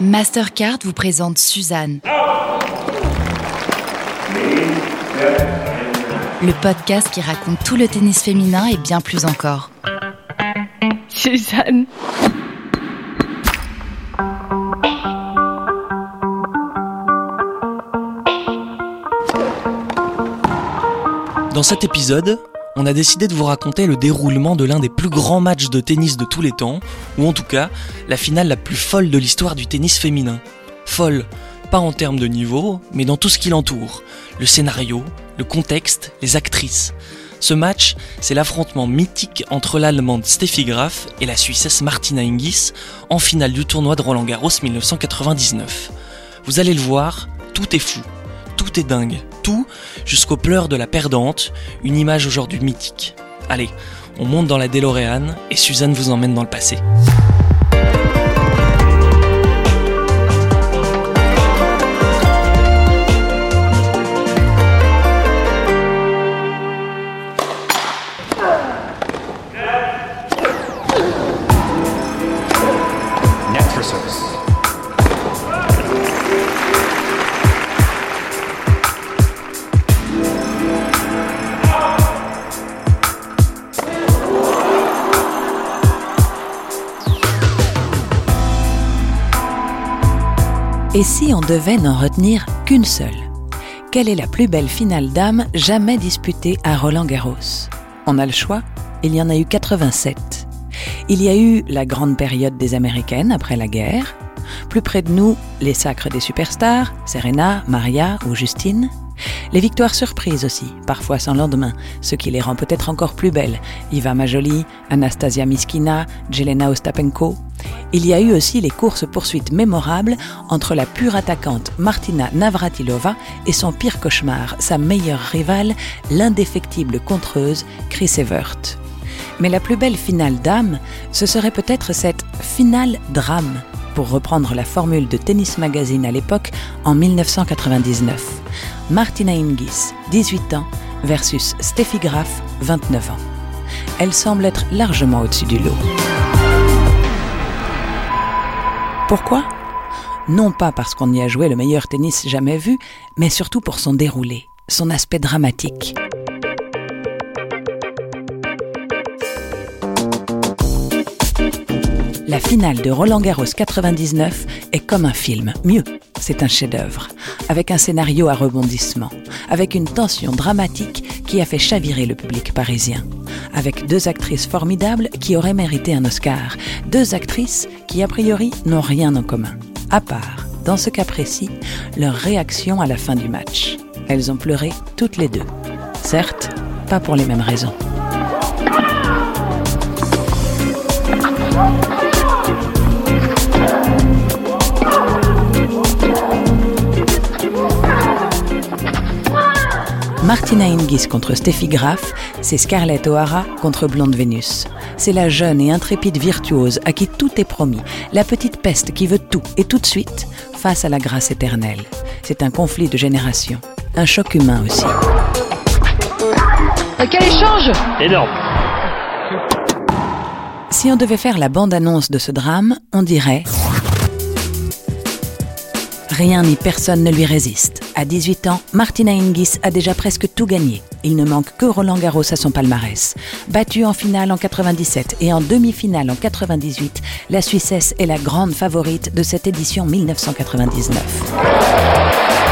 Mastercard vous présente Suzanne. Le podcast qui raconte tout le tennis féminin et bien plus encore. Suzanne. Dans cet épisode, on a décidé de vous raconter le déroulement de l'un des plus grands matchs de tennis de tous les temps, ou en tout cas la finale la plus folle de l'histoire du tennis féminin. Folle, pas en termes de niveau, mais dans tout ce qui l'entoure. Le scénario, le contexte, les actrices. Ce match, c'est l'affrontement mythique entre l'Allemande Steffi Graf et la Suissesse Martina Hingis en finale du tournoi de Roland Garros 1999. Vous allez le voir, tout est fou, tout est dingue jusqu'aux pleurs de la perdante, une image aujourd'hui mythique. Allez, on monte dans la DeLorean et Suzanne vous emmène dans le passé. Devait n'en retenir qu'une seule Quelle est la plus belle finale d'âme jamais disputée à Roland Garros On a le choix Il y en a eu 87. Il y a eu la grande période des Américaines après la guerre. Plus près de nous, les sacres des superstars, Serena, Maria ou Justine. Les victoires surprises aussi, parfois sans lendemain, ce qui les rend peut-être encore plus belles. Iva Majoli, Anastasia Miskina, Jelena Ostapenko. Il y a eu aussi les courses-poursuites mémorables entre la pure attaquante Martina Navratilova et son pire cauchemar, sa meilleure rivale, l'indéfectible contreuse Chris Evert. Mais la plus belle finale d'âme, ce serait peut-être cette finale drame, reprendre la formule de Tennis Magazine à l'époque en 1999. Martina Hingis, 18 ans, versus Steffi Graf, 29 ans. Elle semble être largement au-dessus du lot. Pourquoi? Non pas parce qu'on y a joué le meilleur tennis jamais vu, mais surtout pour son déroulé, son aspect dramatique. La finale de Roland Garros 99 est comme un film. Mieux, c'est un chef-d'œuvre, avec un scénario à rebondissement, avec une tension dramatique qui a fait chavirer le public parisien, avec deux actrices formidables qui auraient mérité un Oscar, deux actrices qui a priori n'ont rien en commun, à part, dans ce cas précis, leur réaction à la fin du match. Elles ont pleuré toutes les deux. Certes, pas pour les mêmes raisons. Martina Hingis contre Steffi Graf, c'est Scarlett O'Hara contre Blonde Vénus. C'est la jeune et intrépide virtuose à qui tout est promis, la petite peste qui veut tout et tout de suite, face à la grâce éternelle. C'est un conflit de génération, un choc humain aussi. Quel échange Énorme. Si on devait faire la bande-annonce de ce drame, on dirait Rien ni personne ne lui résiste. À 18 ans, Martina Hingis a déjà presque tout gagné. Il ne manque que Roland Garros à son palmarès. Battue en finale en 97 et en demi-finale en 98, la Suissesse est la grande favorite de cette édition 1999.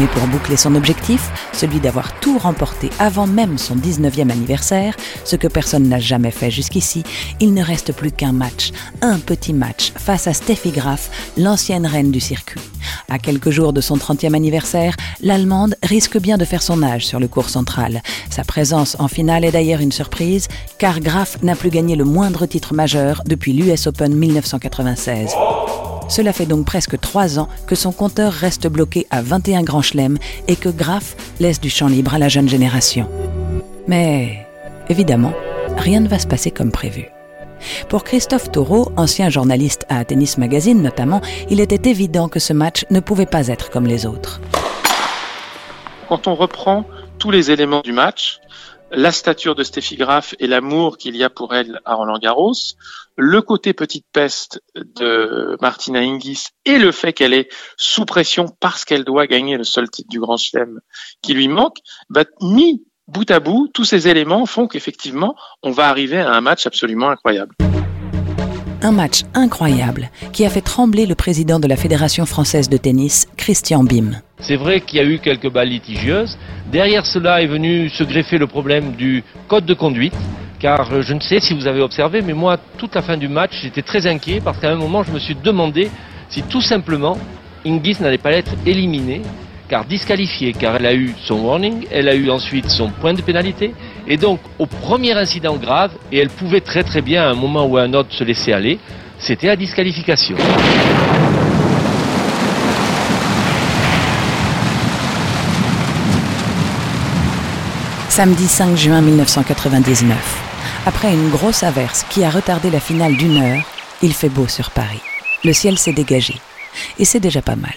Mais pour boucler son objectif, celui d'avoir tout remporté avant même son 19e anniversaire, ce que personne n'a jamais fait jusqu'ici, il ne reste plus qu'un match, un petit match, face à Steffi Graf, l'ancienne reine du circuit. À quelques jours de son 30e anniversaire, l'Allemande risque bien de faire son âge sur le cours central. Sa présence en finale est d'ailleurs une surprise, car Graf n'a plus gagné le moindre titre majeur depuis l'US Open 1996. Cela fait donc presque trois ans que son compteur reste bloqué à 21 grands chelems et que Graf laisse du champ libre à la jeune génération. Mais, évidemment, rien ne va se passer comme prévu. Pour Christophe Taureau, ancien journaliste à Tennis Magazine notamment, il était évident que ce match ne pouvait pas être comme les autres. Quand on reprend tous les éléments du match, la stature de Steffi Graf et l'amour qu'il y a pour elle à Roland Garros, le côté petite peste de Martina Hingis et le fait qu'elle est sous pression parce qu'elle doit gagner le seul titre du Grand Chelem qui lui manque, bah, mis bout à bout, tous ces éléments font qu'effectivement, on va arriver à un match absolument incroyable. Un match incroyable qui a fait trembler le président de la Fédération française de tennis, Christian Bim. C'est vrai qu'il y a eu quelques balles litigieuses. Derrière cela est venu se greffer le problème du code de conduite. Car euh, je ne sais si vous avez observé, mais moi, toute la fin du match, j'étais très inquiet parce qu'à un moment, je me suis demandé si tout simplement Ingis n'allait pas être éliminée car disqualifiée, car elle a eu son warning, elle a eu ensuite son point de pénalité, et donc au premier incident grave, et elle pouvait très très bien à un moment ou à un autre se laisser aller, c'était la disqualification. Samedi 5 juin 1999. Après une grosse averse qui a retardé la finale d'une heure, il fait beau sur Paris. Le ciel s'est dégagé. Et c'est déjà pas mal.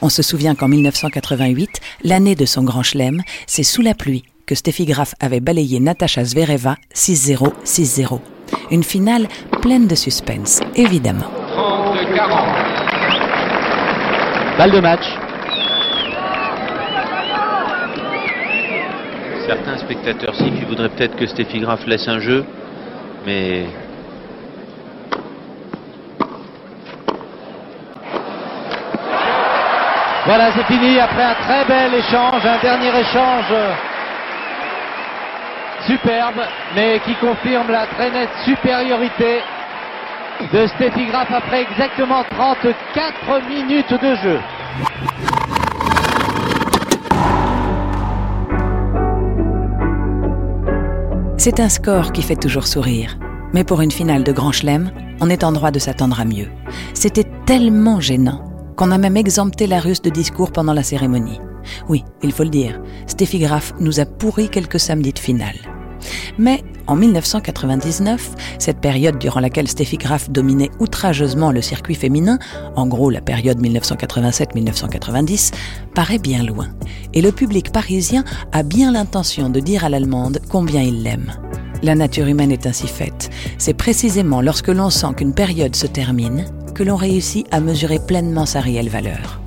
On se souvient qu'en 1988, l'année de son grand chelem, c'est sous la pluie que Steffi Graf avait balayé Natasha Zvereva 6-0, 6-0. Une finale pleine de suspense, évidemment. 30-40. Balle de match. Certains spectateurs ils voudraient peut-être que Steffi Graf laisse un jeu, mais Voilà, c'est fini après un très bel échange, un dernier échange superbe, mais qui confirme la très nette supériorité de Steffi Graf après exactement 34 minutes de jeu. C'est un score qui fait toujours sourire. Mais pour une finale de Grand Chelem, on est en droit de s'attendre à mieux. C'était tellement gênant qu'on a même exempté la russe de discours pendant la cérémonie. Oui, il faut le dire, Steffi Graf nous a pourri quelques samedis de finale. Mais en 1999, cette période durant laquelle Steffi Graf dominait outrageusement le circuit féminin, en gros la période 1987-1990, paraît bien loin. Et le public parisien a bien l'intention de dire à l'Allemande combien il l'aime. La nature humaine est ainsi faite. C'est précisément lorsque l'on sent qu'une période se termine que l'on réussit à mesurer pleinement sa réelle valeur.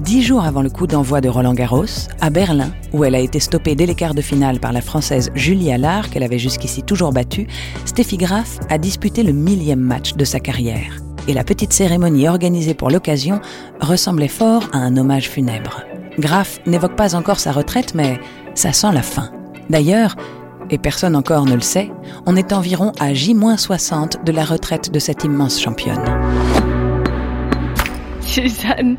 Dix jours avant le coup d'envoi de Roland Garros, à Berlin, où elle a été stoppée dès les quarts de finale par la Française Julie Allard, qu'elle avait jusqu'ici toujours battue, Steffi Graf a disputé le millième match de sa carrière. Et la petite cérémonie organisée pour l'occasion ressemblait fort à un hommage funèbre. Graf n'évoque pas encore sa retraite, mais ça sent la fin. D'ailleurs, et personne encore ne le sait, on est environ à J-60 de la retraite de cette immense championne. Suzanne.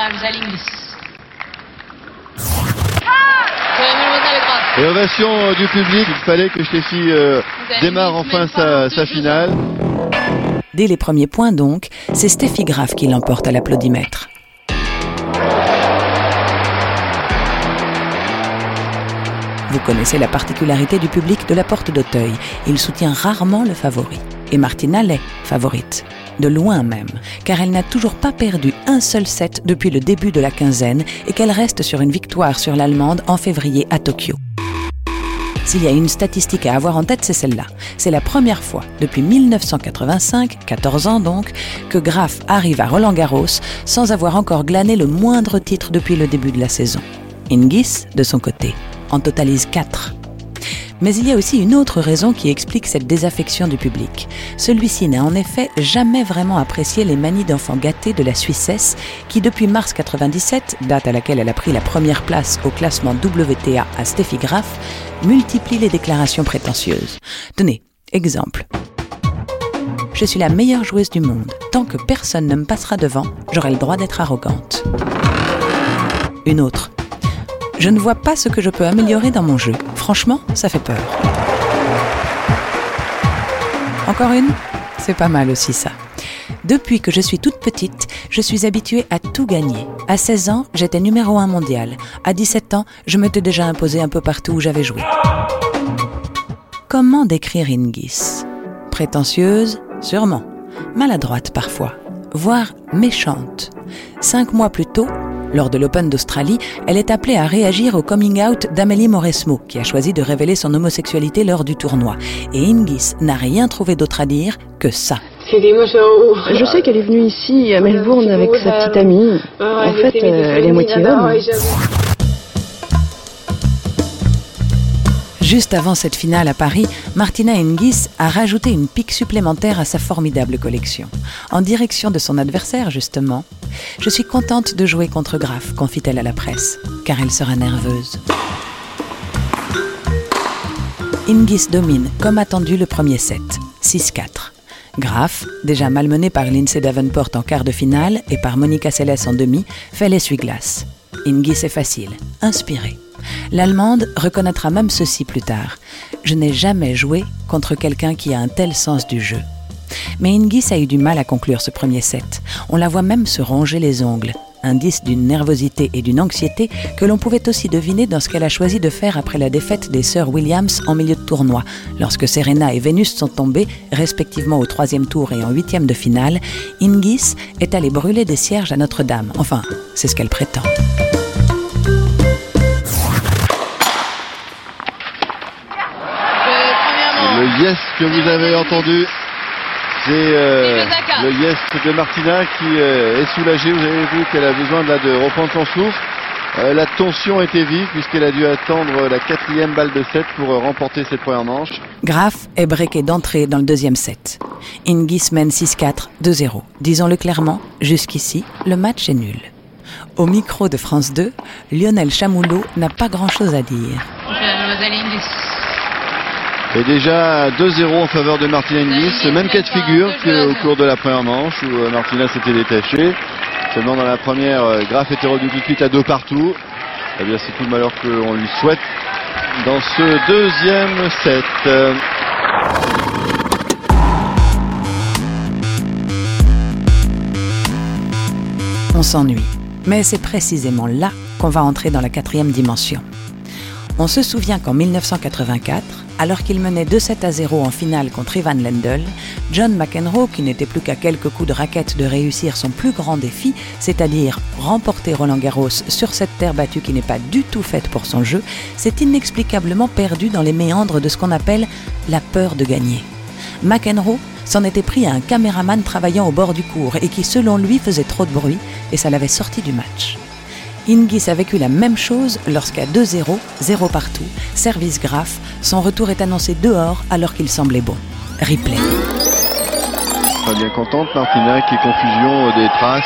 Avantage à l'Inglis. Et ovation euh, du public, il fallait que Steffi euh, démarre enfin sa, sa finale. Dès les premiers points donc, c'est Steffi Graf qui l'emporte à l'applaudimètre. Vous connaissez la particularité du public de la porte d'Auteuil. Il soutient rarement le favori. Et Martina l'est favorite. De loin même, car elle n'a toujours pas perdu un seul set depuis le début de la quinzaine et qu'elle reste sur une victoire sur l'Allemande en février à Tokyo. S'il y a une statistique à avoir en tête, c'est celle-là. C'est la première fois depuis 1985, 14 ans donc, que Graf arrive à Roland Garros sans avoir encore glané le moindre titre depuis le début de la saison. Ingis, de son côté, en totalise 4. Mais il y a aussi une autre raison qui explique cette désaffection du public. Celui-ci n'a en effet jamais vraiment apprécié les manies d'enfants gâtés de la Suissesse, qui depuis mars 97, date à laquelle elle a pris la première place au classement WTA à Steffi Graf, multiplie les déclarations prétentieuses. Tenez, exemple. Je suis la meilleure joueuse du monde. Tant que personne ne me passera devant, j'aurai le droit d'être arrogante. Une autre. Je ne vois pas ce que je peux améliorer dans mon jeu. Franchement, ça fait peur. Encore une? C'est pas mal aussi ça. Depuis que je suis toute petite, je suis habituée à tout gagner. À 16 ans, j'étais numéro 1 mondial. À 17 ans, je m'étais déjà imposée un peu partout où j'avais joué. Comment décrire Ingis? Prétentieuse Sûrement. maladroite parfois, voire méchante. Cinq mois plus tôt, lors de l'Open d'Australie, elle est appelée à réagir au coming out d'Amélie Mauresmo, qui a choisi de révéler son homosexualité lors du tournoi. Et Ingis n'a rien trouvé d'autre à dire que ça. Je sais qu'elle est venue ici à Melbourne avec sa petite amie. En fait, euh, elle est moitié homme. Juste avant cette finale à Paris, Martina Hingis a rajouté une pique supplémentaire à sa formidable collection. En direction de son adversaire, justement. Je suis contente de jouer contre Graf, confie-t-elle à la presse, car elle sera nerveuse. Hingis domine, comme attendu, le premier set, 6-4. Graf, déjà malmené par Lindsay Davenport en quart de finale et par Monica Seles en demi, fait l'essuie-glace. Hingis est facile, inspiré. L'Allemande reconnaîtra même ceci plus tard. Je n'ai jamais joué contre quelqu'un qui a un tel sens du jeu. Mais Ingis a eu du mal à conclure ce premier set. On la voit même se ronger les ongles, indice d'une nervosité et d'une anxiété que l'on pouvait aussi deviner dans ce qu'elle a choisi de faire après la défaite des sœurs Williams en milieu de tournoi. Lorsque Serena et Vénus sont tombées, respectivement au troisième tour et en huitième de finale, Ingis est allée brûler des cierges à Notre-Dame. Enfin, c'est ce qu'elle prétend. Yes que vous avez entendu, c'est euh, le yes de Martina qui euh, est soulagée. Vous avez vu qu'elle a besoin de, de reprendre son souffle. Euh, la tension était vive puisqu'elle a dû attendre la quatrième balle de 7 pour remporter cette première manche. Graf est breaké d'entrée dans le deuxième set. Ingis mène 6-4, 2-0. Disons-le clairement, jusqu'ici, le match est nul. Au micro de France 2, Lionel Chamoulot n'a pas grand-chose à dire. Et déjà 2-0 en faveur de Martina Hingis. Même cas de figure qu'au cours de la première manche où Martina s'était détachée. Seulement dans la première, Graf était revenu tout de suite à deux partout. Eh bien, c'est tout le malheur qu'on lui souhaite dans ce deuxième set. On s'ennuie. Mais c'est précisément là qu'on va entrer dans la quatrième dimension. On se souvient qu'en 1984, alors qu'il menait 2-7 à 0 en finale contre Ivan Lendl, John McEnroe, qui n'était plus qu'à quelques coups de raquette de réussir son plus grand défi, c'est-à-dire remporter Roland Garros sur cette terre battue qui n'est pas du tout faite pour son jeu, s'est inexplicablement perdu dans les méandres de ce qu'on appelle la peur de gagner. McEnroe s'en était pris à un caméraman travaillant au bord du cours et qui, selon lui, faisait trop de bruit et ça l'avait sorti du match. Ingis a vécu la même chose lorsqu'à 2-0, 0 partout, service Graf, son retour est annoncé dehors alors qu'il semblait bon. Replay. Pas bien contente, Martina, qui est confusion euh, des traces.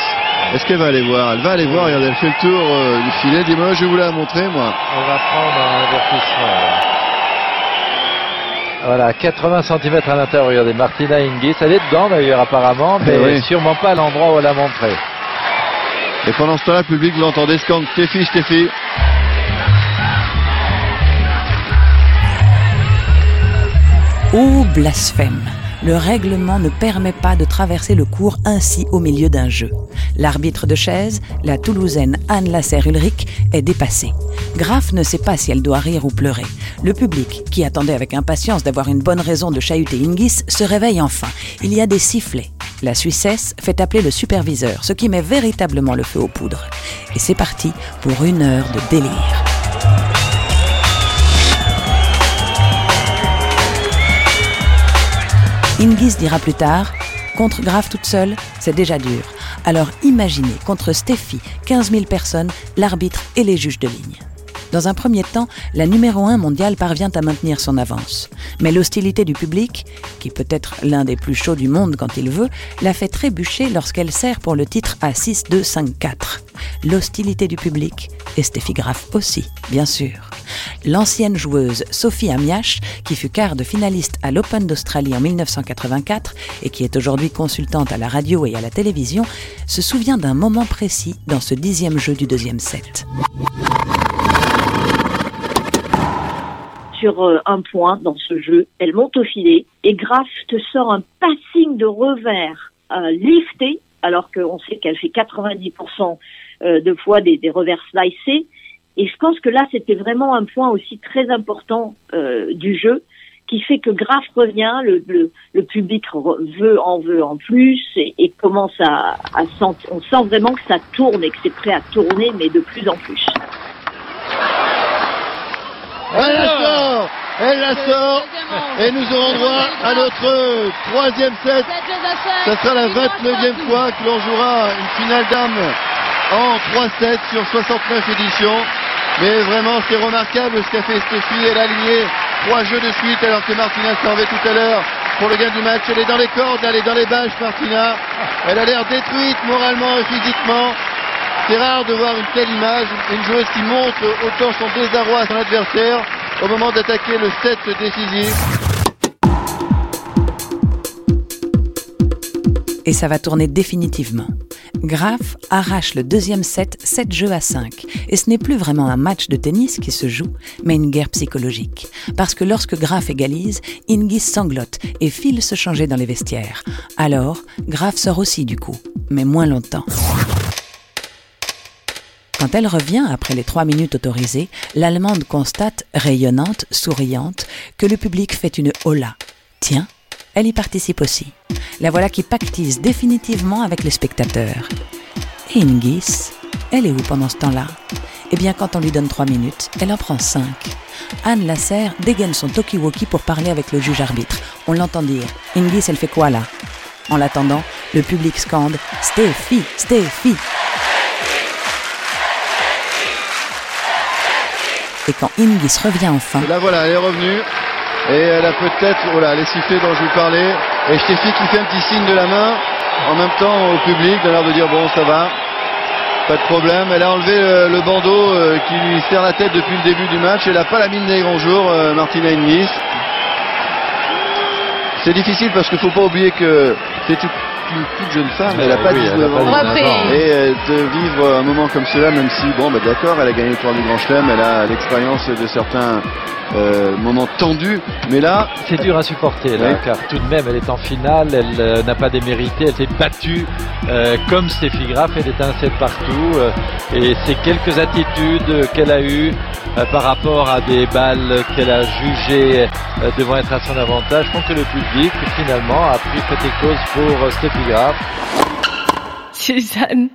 Est-ce qu'elle va aller voir? Elle va aller voir, regardez, elle fait le tour euh, du filet. Dis-moi, je vais vous la montrer, moi. On va prendre un avertissement. Voilà, 80 cm à l'intérieur, regardez, Martina Hingis. Elle est dedans d'ailleurs apparemment, mais oui. sûrement pas à l'endroit où elle a montré. Et pendant ce temps-là, le public, vous l'entendez, scandre Stéphie, Stéphie. Ô blasphème Le règlement ne permet pas de traverser le cours ainsi au milieu d'un jeu. L'arbitre de chaise, la Toulousaine Anne Lasserre-Ulrich, est dépassée. Graf ne sait pas si elle doit rire ou pleurer. Le public, qui attendait avec impatience d'avoir une bonne raison de chahuter Ingis, se réveille enfin. Il y a des sifflets. La Suissesse fait appeler le superviseur, ce qui met véritablement le feu aux poudres. Et c'est parti pour une heure de délire. Ingis dira plus tard Contre Graf toute seule, c'est déjà dur. Alors imaginez contre Steffi, 15 000 personnes, l'arbitre et les juges de ligne. Dans un premier temps, la numéro 1 mondiale parvient à maintenir son avance. Mais l'hostilité du public, qui peut être l'un des plus chauds du monde quand il veut, la fait trébucher lorsqu'elle sert pour le titre à 6-2-5-4. L'hostilité du public, et Steffi Graf aussi, bien sûr. L'ancienne joueuse Sophie Amiach, qui fut quart de finaliste à l'Open d'Australie en 1984 et qui est aujourd'hui consultante à la radio et à la télévision, se souvient d'un moment précis dans ce dixième jeu du deuxième set. Sur euh, un point dans ce jeu. Elle monte au filet et Graf te sort un passing de revers euh, lifté, alors qu'on sait qu'elle fait 90% euh, de fois des, revers slicés. Et je pense que là, c'était vraiment un point aussi très important du jeu. qui fait que Graf revient, le, public veut en veut en plus et, et commence à, à sentir, on sent vraiment que ça tourne et que c'est prêt à tourner, mais de plus en plus. Elle la sort Elle la sort Et nous aurons droit à notre troisième set. Ça sera la 29e fois que l'on jouera une finale d'âme en 3-7 sur 69 éditions. Mais vraiment, c'est remarquable ce qu'a fait Stéphie. Elle a aligné trois jeux de suite alors que Martina s'en va tout à l'heure pour le gain du match. Elle est dans les cordes, elle est dans les bâches, Martina. Elle a l'air détruite moralement et physiquement. C'est rare de voir une telle image, une joueuse qui montre autant son désarroi à son adversaire au moment d'attaquer le set décisif. Et ça va tourner définitivement. Graf arrache le deuxième set 7 jeux à 5. Et ce n'est plus vraiment un match de tennis qui se joue, mais une guerre psychologique. Parce que lorsque Graf égalise, Ingis sanglote et file se changer dans les vestiaires. Alors, Graf sort aussi du coup, mais moins longtemps. Quand elle revient après les trois minutes autorisées, l'Allemande constate, rayonnante, souriante, que le public fait une hola. Tiens, elle y participe aussi. La voilà qui pactise définitivement avec les spectateurs. Et Ingis, elle est où pendant ce temps-là? Eh bien, quand on lui donne trois minutes, elle en prend cinq. Anne Lasserre dégaine son talkie-walkie pour parler avec le juge arbitre. On l'entend dire Ingis, elle fait quoi là? En l'attendant, le public scande Stéphie, Stéphie Et quand Ingis revient enfin. Et là voilà, elle est revenue. Et elle a peut-être, voilà, elle est sifflée dont je vous parlais. Et Stéphie qui fait un petit signe de la main en même temps au public, de l'air de dire bon, ça va, pas de problème. Elle a enlevé le, le bandeau euh, qui lui serre la tête depuis le début du match. Elle n'a pas la mine des grands jours, euh, Martina Hingis. C'est difficile parce qu'il ne faut pas oublier que c'est une toute jeune femme, elle n'a pas oui, 19 elle a ans. pas 19 ans. Et euh, de vivre un moment comme cela, même si, bon, bah, d'accord, elle a gagné le tour du Grand Chelem, elle a l'expérience de certains euh, moments tendus, mais là, C'est dur à supporter là, Oui. car tout de même elle est en finale, elle euh, n'a pas démérité, elle s'est battue euh, comme Steffi Graf, elle est un set partout euh, et ces quelques attitudes qu'elle a eues euh, par rapport à des balles qu'elle a jugées euh, devant être à son avantage font que le public finalement a pris fait cause pour euh, Steffi Graf. Suzanne.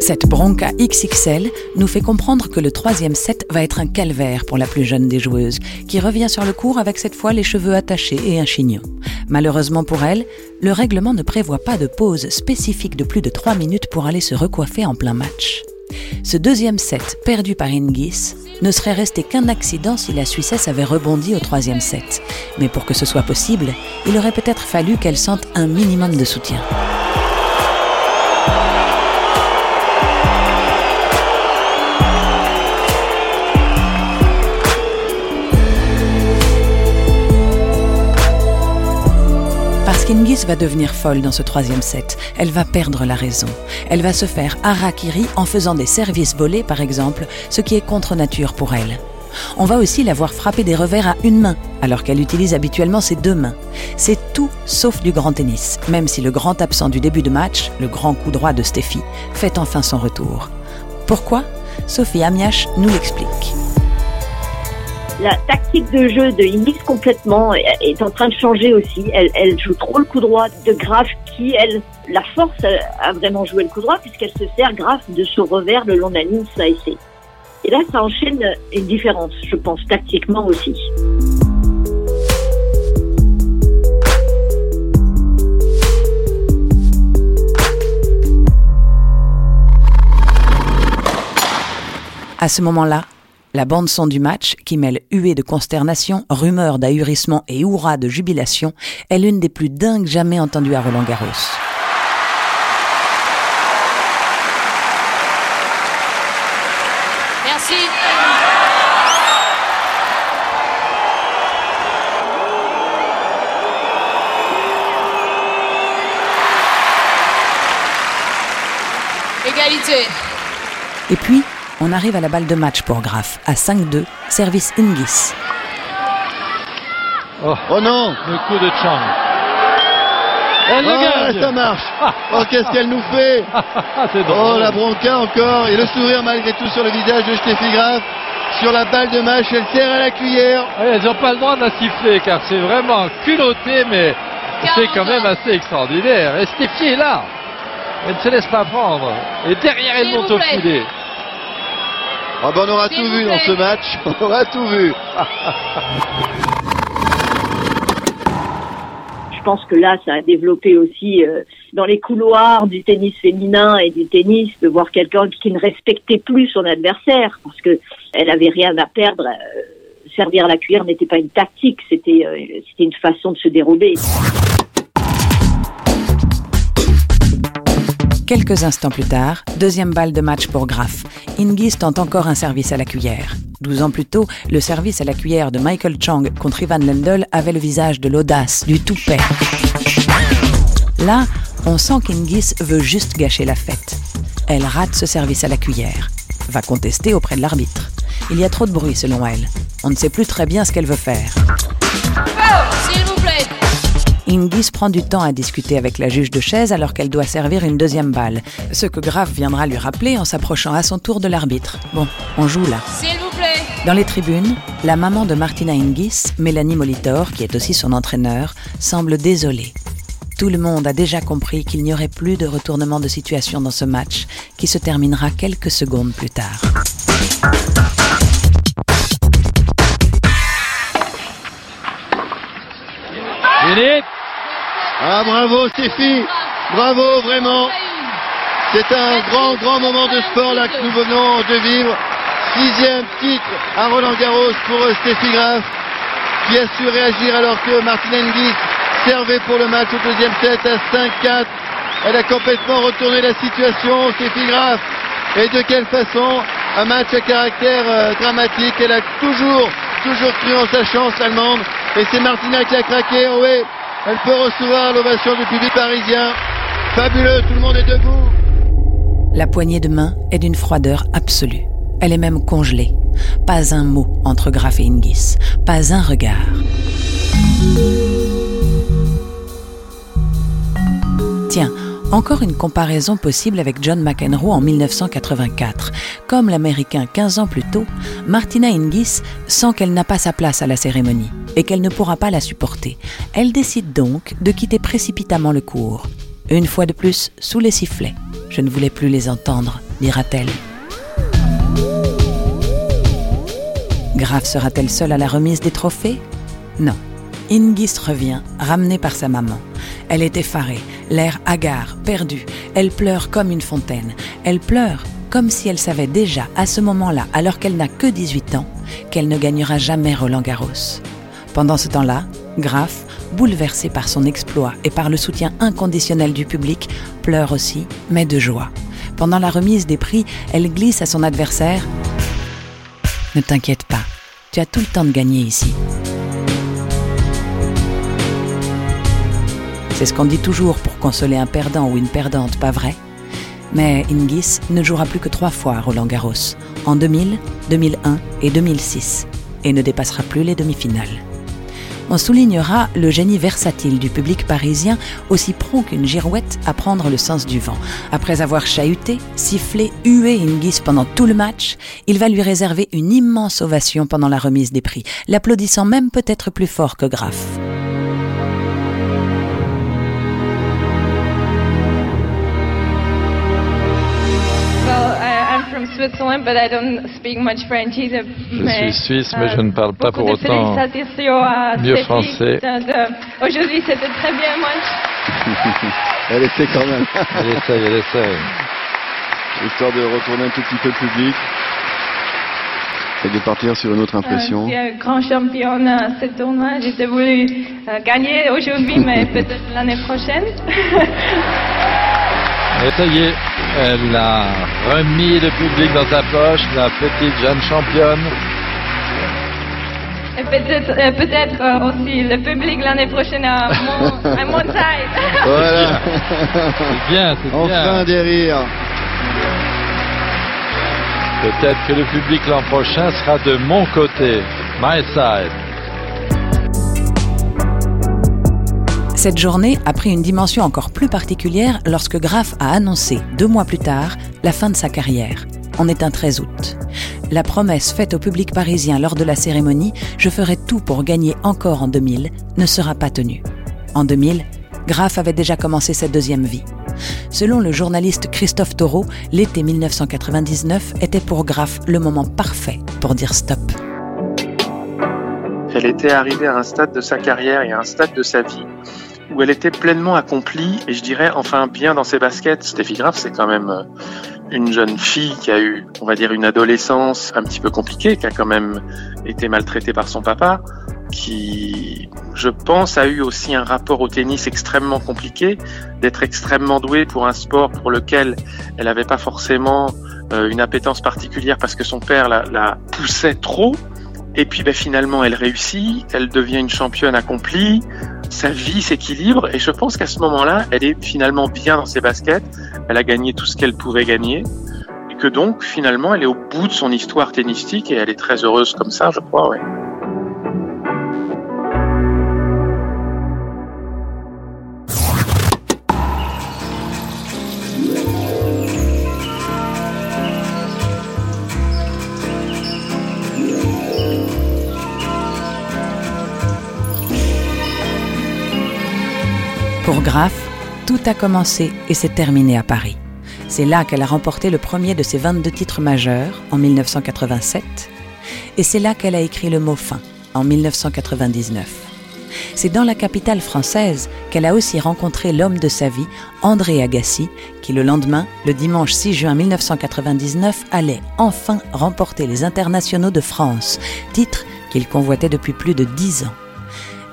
Cette bronca XXL nous fait comprendre que le troisième set va être un calvaire pour la plus jeune des joueuses, qui revient sur le court avec cette fois les cheveux attachés et un chignon. Malheureusement pour elle, le règlement ne prévoit pas de pause spécifique de plus de 3 minutes pour aller se recoiffer en plein match. Ce deuxième set, perdu par Ingis, ne serait resté qu'un accident si la Suissesse avait rebondi au troisième set. Mais pour que ce soit possible, il aurait peut-être fallu qu'elle sente un minimum de soutien. Qu'Ingis va devenir folle dans ce troisième set. Elle va perdre la raison. Elle va se faire harakiri en faisant des services volés, par exemple, ce qui est contre nature pour elle. On va aussi la voir frapper des revers à une main, alors qu'elle utilise habituellement ses deux mains. C'est tout sauf du grand tennis, même si le grand absent du début de match, le grand coup droit de Steffi, fait enfin son retour. Pourquoi? Sophie Amiach nous l'explique. La tactique de jeu de Ingis complètement est en train de changer aussi. Elle, joue trop le coup droit de Graf qui, elle, la force à, à vraiment jouer le coup droit puisqu'elle se sert Graf de ce revers le long de la ligne essaie. Et là, ça enchaîne une différence, je pense, tactiquement aussi. À ce moment-là, la bande-son du match, qui mêle huées de consternation, rumeurs d'ahurissement et hurrahs de jubilation, est l'une des plus dingues jamais entendues à Roland-Garros. Merci. Égalité. Et puis, on arrive à la balle de match pour Graf, à 5-2, service Ingis. Oh, oh non le coup de Chang. Elle le Oh, gagne. ça marche. Oh, qu'est-ce qu'elle nous fait Ah, c'est drôle. Oh, la bronca encore. Et le sourire malgré tout sur le visage de Steffi Graf. Sur la balle de match, elle serre à la cuillère. Ouais, elles n'ont pas le droit de la siffler car c'est vraiment culotté, mais c'est quand même assez extraordinaire. Et Stéphie est là. Elle ne se laisse pas prendre. Et derrière, elle monte au filet. Ah ben, on aura tout vu dans ce match. On aura tout vu. Je pense que là, ça a développé aussi euh, dans les couloirs du tennis féminin et du tennis de voir quelqu'un qui ne respectait plus son adversaire parce que elle avait rien à perdre. euh, servir la cuillère n'était pas une tactique, c'était euh, c'était une façon de se dérober. Quelques instants plus tard, deuxième balle de match pour Graf. Hingis tente encore un service à la cuillère. Douze ans plus tôt, le service à la cuillère de Michael Chang contre Ivan Lendl avait le visage de l'audace, du toupet. Là, on sent qu'Hingis veut juste gâcher la fête. Elle rate ce service à la cuillère. Va contester auprès de l'arbitre. Il y a trop de bruit selon elle. On ne sait plus très bien ce qu'elle veut faire. S'il vous plaît. Hingis prend du temps à discuter avec la juge de chaise alors qu'elle doit servir une deuxième balle. Ce que Graf viendra lui rappeler en s'approchant à son tour de l'arbitre. Bon, on joue là. S'il vous plaît. Dans les tribunes, la maman de Martina Hingis, Mélanie Molitor, qui est aussi son entraîneur, semble désolée. Tout le monde a déjà compris qu'il n'y aurait plus de retournement de situation dans ce match, qui se terminera quelques secondes plus tard. Ah bravo Stéphie. Bravo vraiment. C'est un grand, grand moment de sport là que nous venons de vivre. Sixième titre à Roland Garros pour euh, Steffi Graf qui a su réagir alors que Martina Hingis servait pour le match au deuxième set à 5-4. Elle a complètement retourné la situation, Steffi Graf. Et de quelle façon Un match à caractère euh, dramatique. Elle a toujours, toujours cru en sa chance, l'Allemande. Et c'est Martina qui a craqué. Oh oui, elle peut recevoir l'ovation du public parisien. Fabuleux, tout le monde est debout. La poignée de main est d'une froideur absolue. Elle est même congelée. Pas un mot entre Graf et Hingis. Pas un regard. Tiens, encore une comparaison possible avec John McEnroe en 1984. Comme l'Américain 15 ans plus tôt, Martina Hingis sent qu'elle n'a pas sa place à la cérémonie et qu'elle ne pourra pas la supporter. Elle décide donc de quitter précipitamment le cours. Une fois de plus, sous les sifflets. Je ne voulais plus les entendre, dira-t-elle. Graf sera-t-elle seule à la remise des trophées? Non. Hingis revient, ramenée par sa maman. Elle est effarée, l'air hagard, perdu. Elle pleure comme une fontaine. Elle pleure comme si elle savait déjà, à ce moment-là, alors qu'elle n'a que 18 ans, qu'elle ne gagnera jamais Roland Garros. Pendant ce temps-là, Graf, bouleversé par son exploit et par le soutien inconditionnel du public, pleure aussi, mais de joie. Pendant la remise des prix, elle glisse à son adversaire Ne t'inquiète pas, tu as tout le temps de gagner ici. C'est ce qu'on dit toujours pour consoler un perdant ou une perdante, pas vrai? Mais Hingis ne jouera plus que trois fois à Roland Garros, en 2000, 2001 et 2006, et ne dépassera plus les demi-finales. On soulignera le génie versatile du public parisien, aussi prompt qu'une girouette à prendre le sens du vent. Après avoir chahuté, sifflé, hué Hingis pendant tout le match, il va lui réserver une immense ovation pendant la remise des prix, l'applaudissant même peut-être plus fort que Graf. Switzerland, but I don't speak much French either. Je suis suisse, mais je ne parle pas pour autant mieux français. De- de- Aujourd'hui, c'était très bien match. Elle essaie quand même. Elle essaye, elle essaye. Histoire de retourner un tout petit peu le public. Et de partir sur une autre impression. Euh, je suis un grand champion à ce tournoi. J'étais voulu euh, gagner aujourd'hui, mais peut-être l'année prochaine. Et ça y est, elle a remis le public dans sa poche, la petite jeune championne. Et peut-être euh, peut-être euh, aussi le public l'année prochaine à mon, à mon taille. Voilà. C'est bien, c'est bien. Enfin des rires. Peut-être que le public l'an prochain sera de mon côté. My side. Cette journée a pris une dimension encore plus particulière lorsque Graf a annoncé, deux mois plus tard, la fin de sa carrière. On est un 13 août. La promesse faite au public parisien lors de la cérémonie, je ferai tout pour gagner encore en 2000, ne sera pas tenue. En 2000, Graf avait déjà commencé sa deuxième vie. Selon le journaliste Christophe Taureau, l'été 1999 était pour Graf le moment parfait pour dire stop. Elle était arrivée à un stade de sa carrière et à un stade de sa vie où elle était pleinement accomplie et je dirais enfin bien dans ses baskets. Steffi Graf, c'est quand même euh, une jeune fille qui a eu, on va dire, une adolescence un petit peu compliquée, qui a quand même été maltraitée par son papa, qui, je pense, a eu aussi un rapport au tennis extrêmement compliqué, d'être extrêmement douée pour un sport pour lequel elle n'avait pas forcément euh, une appétence particulière parce que son père la, la poussait trop. Et puis ben, finalement, elle réussit, elle devient une championne accomplie, sa vie s'équilibre. Et je pense qu'à ce moment-là, elle est finalement bien dans ses baskets, elle a gagné tout ce qu'elle pouvait gagner. Et que donc finalement, elle est au bout de son histoire tennistique et elle est très heureuse comme ça, je crois, ouais. Graff, tout a commencé et s'est terminé à Paris. C'est là qu'elle a remporté le premier de ses 22 titres majeurs en 1987 et c'est là qu'elle a écrit le mot fin en 1999. C'est dans la capitale française qu'elle a aussi rencontré l'homme de sa vie, André Agassi, qui le lendemain, le dimanche 6 juin 1999, allait enfin remporter les internationaux de France, titre qu'il convoitait depuis plus de dix ans.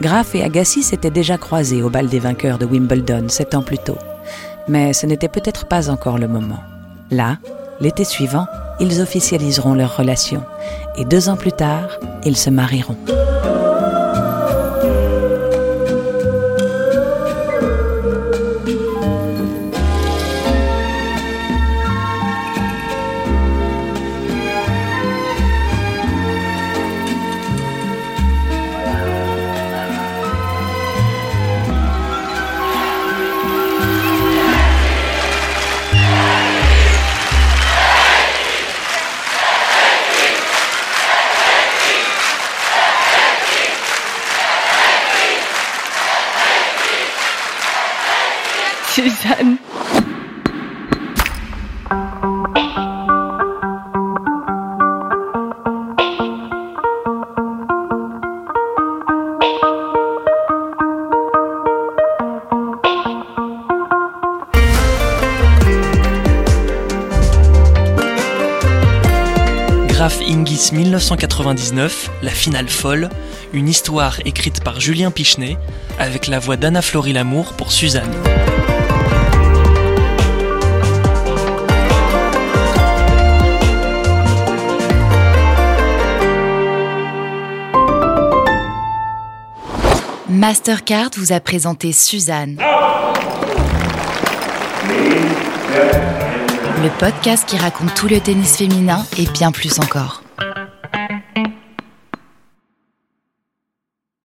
Graff et Agassi s'étaient déjà croisés au bal des vainqueurs de Wimbledon sept ans plus tôt. Mais ce n'était peut-être pas encore le moment. Là, l'été suivant, ils officialiseront leur relation. Et deux ans plus tard, ils se marieront. Graf Ingis 1999, la finale folle, une histoire écrite par Julien Pichenet, avec la voix d'Anna Florie Lamour pour Suzanne. Mastercard vous a présenté Suzanne. Le podcast qui raconte tout le tennis féminin et bien plus encore.